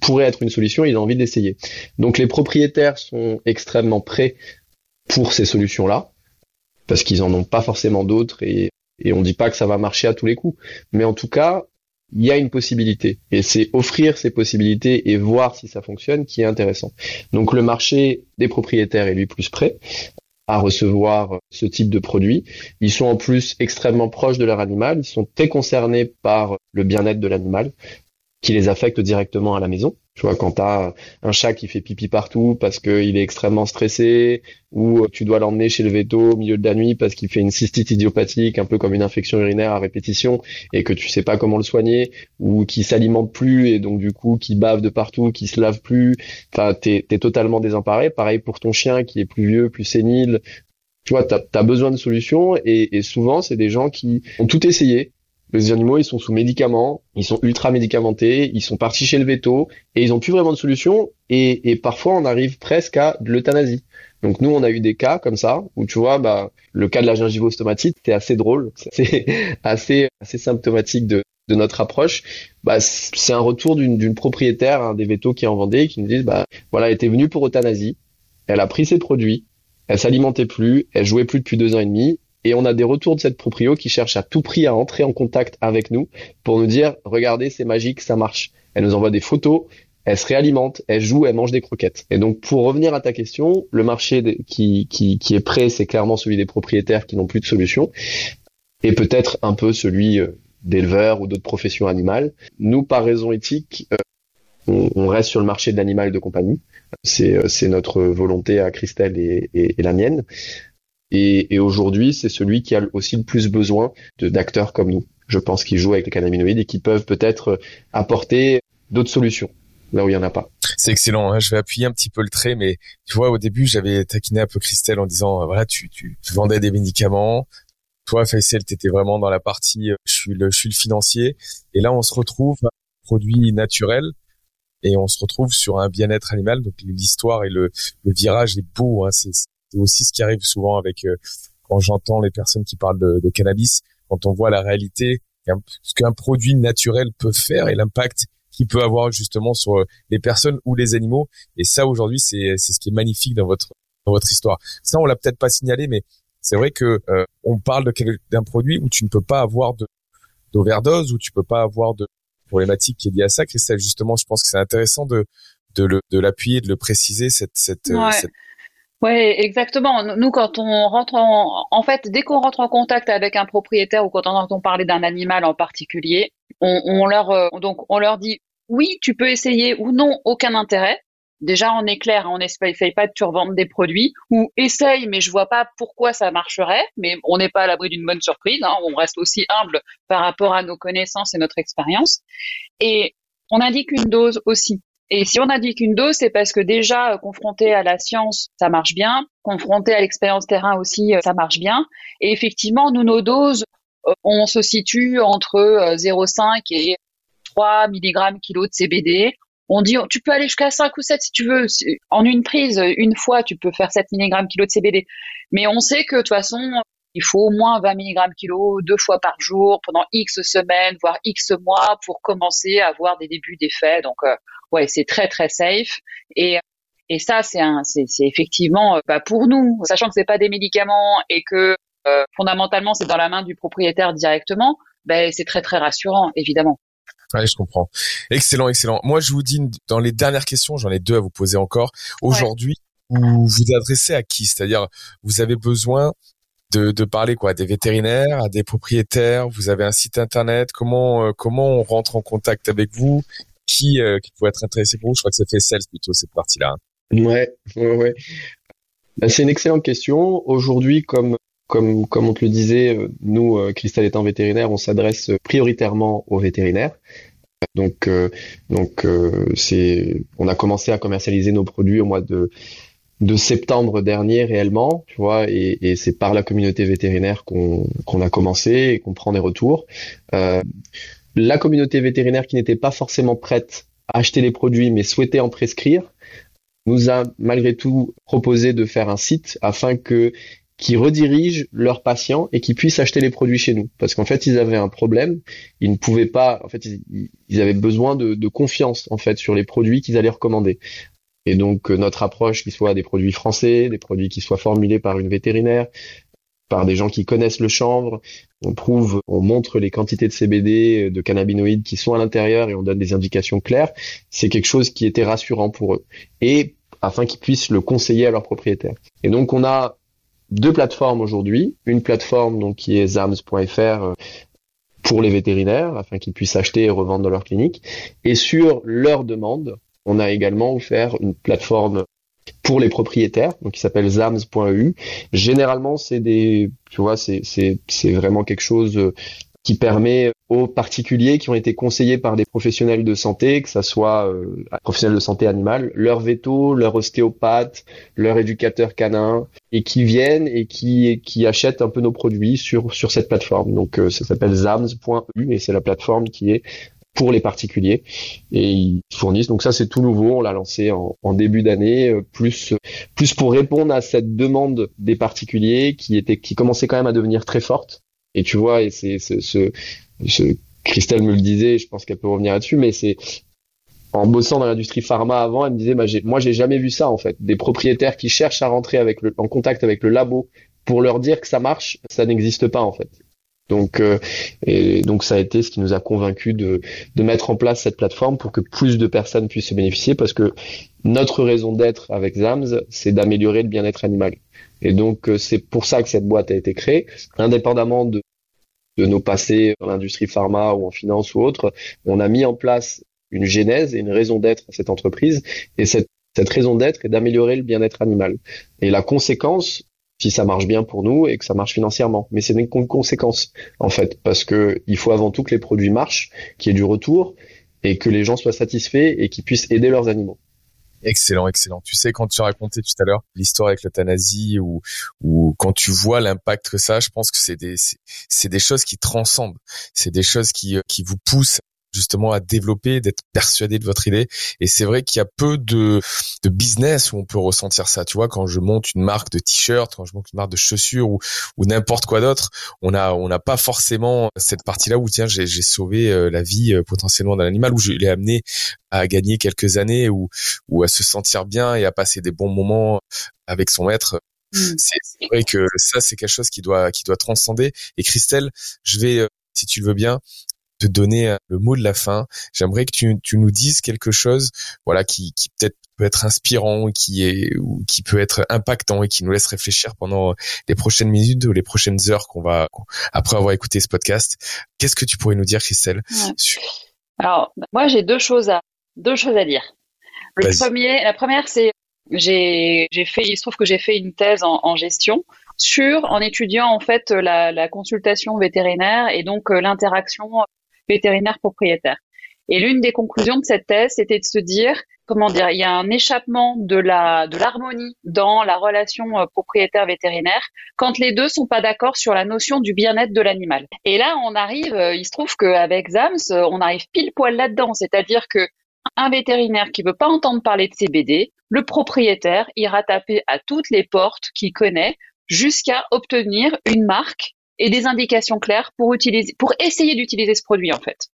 pourrait être une solution, il a envie d'essayer. Donc les propriétaires sont extrêmement prêts pour ces solutions-là, parce qu'ils en ont pas forcément d'autres et, et on dit pas que ça va marcher à tous les coups. Mais en tout cas, il y a une possibilité. Et c'est offrir ces possibilités et voir si ça fonctionne qui est intéressant. Donc le marché des propriétaires est lui plus prêt à recevoir ce type de produit. Ils sont en plus extrêmement proches de leur animal, ils sont très concernés par le bien-être de l'animal qui les affecte directement à la maison. Tu vois, quand tu as un chat qui fait pipi partout parce qu'il est extrêmement stressé, ou tu dois l'emmener chez le veto au milieu de la nuit parce qu'il fait une cystite idiopathique, un peu comme une infection urinaire à répétition, et que tu sais pas comment le soigner, ou qui s'alimente plus et donc du coup qui bave de partout, qui se lave plus. Enfin, t'es es totalement désemparé. Pareil pour ton chien qui est plus vieux, plus sénile. Tu vois, t'as as besoin de solutions et souvent c'est des gens qui ont tout essayé, les animaux, ils sont sous médicaments, ils sont ultra médicamentés, ils sont partis chez le veto et ils ont plus vraiment de solution. Et, et parfois, on arrive presque à de l'euthanasie. Donc nous, on a eu des cas comme ça où tu vois, bah, le cas de la gingivostomatite, c'était assez drôle, c'est assez assez symptomatique de, de notre approche. Bah, c'est un retour d'une propriétaire hein, des vétos qui en vendait, qui nous disent, bah voilà, elle était venue pour euthanasie, elle a pris ses produits, elle s'alimentait plus, elle jouait plus depuis deux ans et demi, et on a des retours de cette proprio qui cherche à tout prix à entrer en contact avec nous pour nous dire, regardez, c'est magique, ça marche. Elle nous envoie des photos, elle se réalimente, elle joue, elle mange des croquettes. Et donc, pour revenir à ta question, le marché qui, qui, qui est prêt, c'est clairement celui des propriétaires qui n'ont plus de solution, et peut-être un peu celui euh, d'éleveurs ou d'autres professions animales. Nous, par raison éthique, euh, on, reste sur le marché de l'animal de compagnie. C'est, euh, c'est notre volonté à Christelle et la mienne. Et, et aujourd'hui, c'est celui qui a aussi le plus besoin d'acteurs comme nous. Je pense qu'ils jouent avec les cannabinoïdes et qui peuvent peut-être apporter d'autres solutions là où il y en a pas. C'est excellent. Hein. Je vais appuyer un petit peu le trait, mais tu vois, au début, j'avais taquiné un peu Christelle en disant, voilà, tu, tu, vendais des médicaments. Toi, Faisal, t'étais vraiment dans la partie, euh, je suis le, je suis le financier. Et là, on se retrouve produit naturel et on se retrouve sur un bien-être animal. Donc l'histoire et le, le virage est beau. Hein. Aussi ce qui arrive souvent avec euh, quand j'entends les personnes qui parlent de, de, cannabis, quand on voit la réalité, ce qu'un produit naturel peut faire et l'impact qu'il peut avoir justement sur euh, les personnes ou les animaux. Et ça, aujourd'hui, c'est c'est ce qui est magnifique dans votre dans votre histoire. Ça, on l'a peut-être pas signalé, mais c'est vrai que euh, on parle d'un produit où tu ne peux pas avoir de d'overdose, où tu peux pas avoir de problématique qui est liée à ça. Christelle, justement, je pense que c'est intéressant de de le de l'appuyer, de le préciser cette cette, euh, ouais. cette... Ouais, exactement. Nous, quand on rentre en, en fait, dès qu'on rentre en contact avec un propriétaire ou quand on entend parler d'un animal en particulier, on, on leur, euh, donc, on leur dit oui, tu peux essayer ou non, aucun intérêt. Déjà, on est clair, on n'essaye pas de survendre des produits ou essaye, mais je vois pas pourquoi ça marcherait. Mais on n'est pas à l'abri d'une bonne surprise. Hein, on reste aussi humble par rapport à nos connaissances et notre expérience. Et on indique une dose aussi. Et si on indique une dose, c'est parce que déjà, confronté à la science, ça marche bien. Confronté à l'expérience terrain aussi, ça marche bien. Et effectivement, nous, nos doses, on se situe entre 0,5 et 3 mg kilo de CBD. On dit, tu peux aller jusqu'à 5 ou 7 si tu veux. En une prise, une fois, tu peux faire 7 mg kilo de CBD. Mais on sait que de toute façon, il faut au moins 20 mg kilo deux fois par jour pendant X semaines, voire X mois pour commencer à avoir des débuts d'effets. Donc, euh, ouais, c'est très, très safe. Et, et ça, c'est un, c'est, c'est effectivement, bah, pour nous, sachant que c'est pas des médicaments et que euh, fondamentalement, c'est dans la main du propriétaire directement, ben, c'est très, très rassurant, évidemment. Ouais, je comprends. Excellent, excellent. Moi, je vous dis, dans les dernières questions, j'en ai deux à vous poser encore. Aujourd'hui, ouais. vous vous adressez à qui? C'est-à-dire, vous avez besoin de, de, parler quoi des vétérinaires, à des propriétaires? Vous avez un site internet? Comment euh, comment on rentre en contact avec vous? Qui euh, qui pourrait être intéressé pour vous Je crois que c'est fait sales plutôt cette partie-là. Ouais, ouais, ouais. Ben, c'est une excellente question. Aujourd'hui, comme comme comme on te le disait, nous, euh, Cristal étant vétérinaire, on s'adresse prioritairement aux vétérinaires. Donc euh, donc euh, c'est on a commencé à commercialiser nos produits au mois de de septembre dernier réellement, tu vois, et, et c'est par la communauté vétérinaire qu'on qu'on a commencé et qu'on prend des retours. Euh, la communauté vétérinaire qui n'était pas forcément prête à acheter les produits mais souhaitait en prescrire, nous a malgré tout proposé de faire un site afin que qui redirigent leurs patients et qui puissent acheter les produits chez nous. Parce qu'en fait, ils avaient un problème, ils ne pouvaient pas, en fait, ils, avaient besoin de, de, confiance en fait sur les produits qu'ils allaient recommander. Et donc euh, notre approche, qui soit des produits français, des produits qui soient formulés par une vétérinaire, par des gens qui connaissent le chanvre, on prouve, on montre les quantités de CBD, de cannabinoïdes qui sont à l'intérieur et on donne des indications claires. C'est quelque chose qui était rassurant pour eux et afin qu'ils puissent le conseiller à leurs propriétaires. Et donc on a deux plateformes aujourd'hui, une plateforme donc qui est zams.fr pour les vétérinaires afin qu'ils puissent acheter et revendre dans leur clinique et sur leur demande on a également offert une plateforme pour les propriétaires, donc qui s'appelle zams.eu. Généralement, c'est des, tu vois, c'est c'est c'est vraiment quelque chose qui permet aux particuliers qui ont été conseillés par des professionnels de santé, que ça soit euh, professionnels de santé animale, leur veto, leur ostéopathe, leur éducateur canin, et qui viennent et qui qui achètent un peu nos produits sur sur cette plateforme. Donc euh, ça s'appelle zams.eu et c'est la plateforme qui est pour les particuliers et ils fournissent. Donc ça c'est tout nouveau. On l'a lancé en, en début d'année euh, plus plus pour répondre à cette demande des particuliers qui était qui commençait quand même à devenir très forte. Et tu vois, et c'est ce, ce, Christelle me le disait, je pense qu'elle peut revenir là-dessus, mais c'est en bossant dans l'industrie pharma avant, elle me disait, bah, moi j'ai jamais vu ça en fait, des propriétaires qui cherchent à rentrer avec le, en contact avec le labo pour leur dire que ça marche, ça n'existe pas en fait. Donc, euh, et donc ça a été ce qui nous a convaincu de, de mettre en place cette plateforme pour que plus de personnes puissent se bénéficier, parce que notre raison d'être avec Zams, c'est d'améliorer le bien-être animal. Et donc euh, c'est pour ça que cette boîte a été créée, indépendamment de, de nos passés dans l'industrie pharma ou en finance ou autre. On a mis en place une genèse et une raison d'être à cette entreprise. Et cette, cette raison d'être est d'améliorer le bien-être animal. Et la conséquence, si ça marche bien pour nous et que ça marche financièrement. Mais c'est une conséquence, en fait, parce que il faut avant tout que les produits marchent, qu'il y ait du retour et que les gens soient satisfaits et qu'ils puissent aider leurs animaux. Excellent, excellent. Tu sais, quand tu racontais tout à l'heure l'histoire avec l'euthanasie ou, ou quand tu vois l'impact que ça, je pense que c'est des, choses qui transcendent. C'est des choses qui, qui vous poussent justement à développer, d'être persuadé de votre idée. Et c'est vrai qu'il y a peu de, de business où on peut ressentir ça. Tu vois, quand je monte une marque de t-shirt, quand je monte une marque de chaussures ou, ou n'importe quoi d'autre, on a on n'a pas forcément cette partie-là où tiens j'ai sauvé euh, la vie euh, potentiellement d'un animal, où je l'ai amené à gagner quelques années ou ou à se sentir bien et à passer des bons moments avec son maître. Mm. C'est vrai que ça c'est quelque chose qui doit qui doit transcender. Et Christelle, je vais euh, si tu le veux bien, te donner euh, le mot de la fin. J'aimerais que tu, tu nous dises quelque chose, voilà, qui, qui peut-être peut être inspirant, qui est ou qui peut être impactant et qui nous laisse réfléchir pendant les prochaines minutes ou les prochaines heures qu'on va après avoir écouté ce podcast. Qu'est-ce que tu pourrais nous dire, Christelle Alors, moi, j'ai deux choses à deux choses à dire. Le premier, la première, c'est j'ai j'ai fait, il se trouve que j'ai fait une thèse en, en gestion sur en étudiant en fait la, la consultation vétérinaire et donc euh, l'interaction vétérinaire propriétaire. Et l'une des conclusions de cette thèse, c'était de se dire, comment dire, il y a un échappement de la de l'harmonie dans la relation euh, propriétaire vétérinaire quand les deux sont pas d'accord sur la notion du bien-être de l'animal. Et là, on arrive, euh, il se trouve qu'avec Zams, euh, on arrive pile poil là-dedans, c'est-à-dire que un vétérinaire qui veut pas entendre parler de CBD, le propriétaire ira taper à toutes les portes qu'il connaît jusqu'à obtenir une marque et des indications claires pour utiliser, pour essayer d'utiliser ce produit en fait.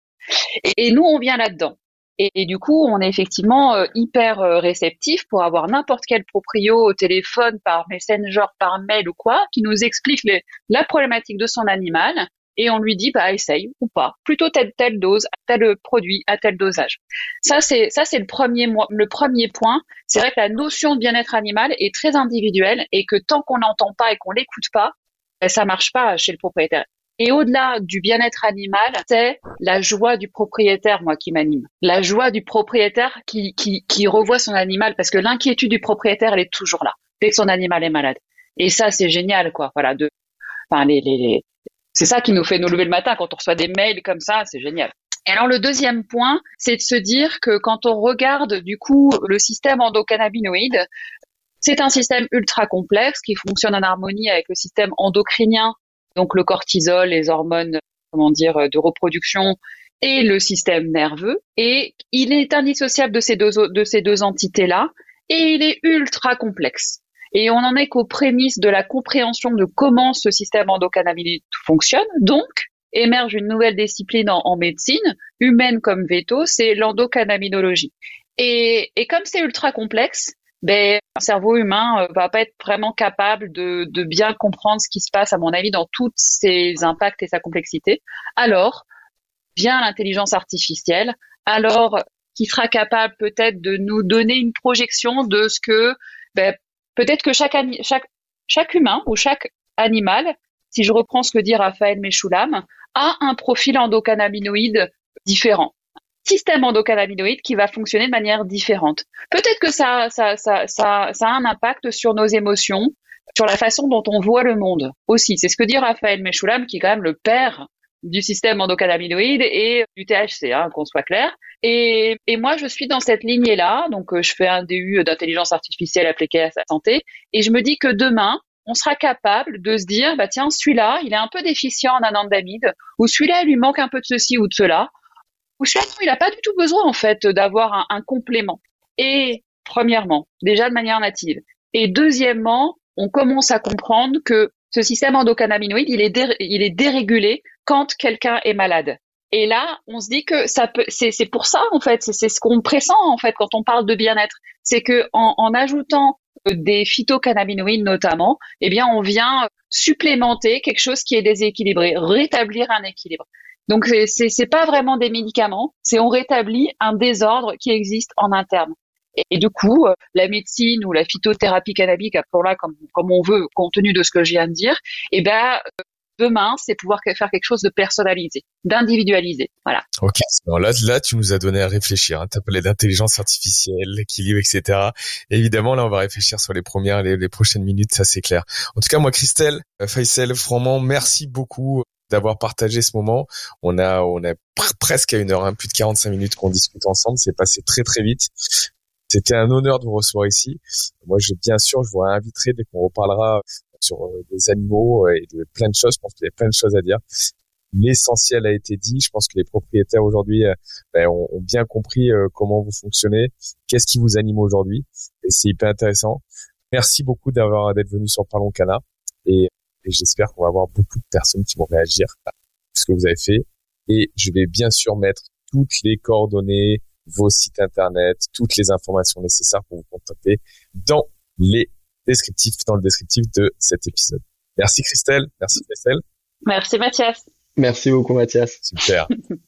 Et, nous, on vient là-dedans. Et, du coup, on est effectivement euh, hyper euh, réceptif pour avoir n'importe quel proprio au téléphone, par messenger, par mail ou quoi, qui nous explique la problématique de son animal. Et on lui dit, bah, essaye ou pas. Plutôt telle, telle dose, tel produit, à tel dosage. Ça, c'est, ça, c'est le premier, le premier point. C'est vrai que la notion de bien-être animal est très individuelle et que tant qu'on n'entend pas et qu'on l'écoute pas, ça marche pas chez le propriétaire. Et au-delà du bien-être animal, c'est la joie du propriétaire, moi, qui m'anime. La joie du propriétaire qui, qui, qui revoit son animal, parce que l'inquiétude du propriétaire, elle est toujours là, dès que son animal est malade. Et ça, c'est génial, quoi. Voilà, de, enfin, les, les, les... c'est ça qui nous fait nous lever le matin quand on reçoit des mails comme ça, c'est génial. Et alors le deuxième point, c'est de se dire que quand on regarde du coup le système endocannabinoïde, c'est un système ultra complexe qui fonctionne en harmonie avec le système endocrinien, donc le cortisol, les hormones, comment dire, de reproduction et le système nerveux. Et il est indissociable de ces deux, de ces deux entités-là et il est ultra complexe. Et on en est qu'aux prémices de la compréhension de comment ce système endocannabinoïde fonctionne. Donc, émerge une nouvelle discipline en, médecine, humaine comme veto, c'est l'endocannabinologie. Et comme c'est ultra complexe, ben, un cerveau humain euh, va pas être vraiment capable de, de, bien comprendre ce qui se passe, à mon avis, dans tous ses impacts et sa complexité. Alors, vient l'intelligence artificielle, alors qui sera capable peut-être de nous donner une projection de ce que ben, peut-être que chaque, chaque, chaque humain ou chaque animal, si je reprends ce que dit Raphaël Mechoulam, a un profil endocannabinoïde différent système endocannabinoïde qui va fonctionner de manière différente. Peut-être que ça, a un impact sur nos émotions, sur la façon dont on voit le monde aussi. C'est ce que dit Raphaël Mechoulam, qui est quand même le père du système endocannabinoïde et du THC, hein, qu'on soit clair. Et, moi, je suis dans cette lignée-là. Donc, je fais un DU d'intelligence artificielle appliquée à sa santé. Et je me dis que demain, on sera capable de se dire, bah tiens, celui-là, il est un peu déficient en anandamide, ou celui-là, il lui manque un peu de ceci ou de cela, ou celui-là, il n'a pas du tout besoin en fait d'avoir un, complément. Et premièrement, déjà de manière native. Et deuxièmement, on commence à comprendre que ce système endocannabinoïde, il est, dérégulé quand quelqu'un est malade. Et là, on se dit que ça peut, c'est pour ça en fait, c'est ce qu'on pressent en fait quand on parle de bien-être, c'est que en, ajoutant des phytocannabinoïdes notamment, eh bien, on vient supplémenter quelque chose qui est déséquilibré, rétablir un équilibre. Donc, c'est c'est pas vraiment des médicaments, c'est on rétablit un désordre qui existe en interne. Et, du coup, la médecine ou la phytothérapie cannabique, appelons-la comme, comme on veut, compte tenu de ce que je viens de dire, eh ben, demain, c'est pouvoir faire quelque chose de personnalisé, d'individualisé. Voilà. Ok. Alors là, là, tu nous as donné à réfléchir. Hein. Tu as parlé d'intelligence artificielle, l'équilibre, etc. évidemment, là, on va réfléchir sur les premières, les, prochaines minutes, ça c'est clair. En tout cas, moi, Christelle, euh, Faisal, franchement, merci beaucoup d'avoir partagé ce moment. On a, on a presque à une heure, hein, plus de 45 minutes qu'on discute ensemble. C'est passé très très vite. C'était un honneur de vous recevoir ici. Moi, je, bien sûr, je vous inviterai dès qu'on reparlera sur euh, des animaux euh, et de plein de choses. Je pense qu'il y a plein de choses à dire. L'essentiel a été dit. Je pense que les propriétaires aujourd'hui euh, ben, ont, bien compris comment vous fonctionnez, qu'est-ce qui vous anime aujourd'hui, et c'est hyper intéressant. Merci beaucoup d'avoir d'être venu sur Parlons Cana, et, et j'espère qu'on va avoir beaucoup de personnes qui vont réagir à ce que vous avez fait. Et je vais bien sûr mettre toutes les coordonnées, vos sites internet, toutes les informations nécessaires pour vous contacter dans les descriptif, dans le descriptif de cet épisode. Merci Christelle, merci Christelle. Merci Mathias. Merci beaucoup Mathias. Super.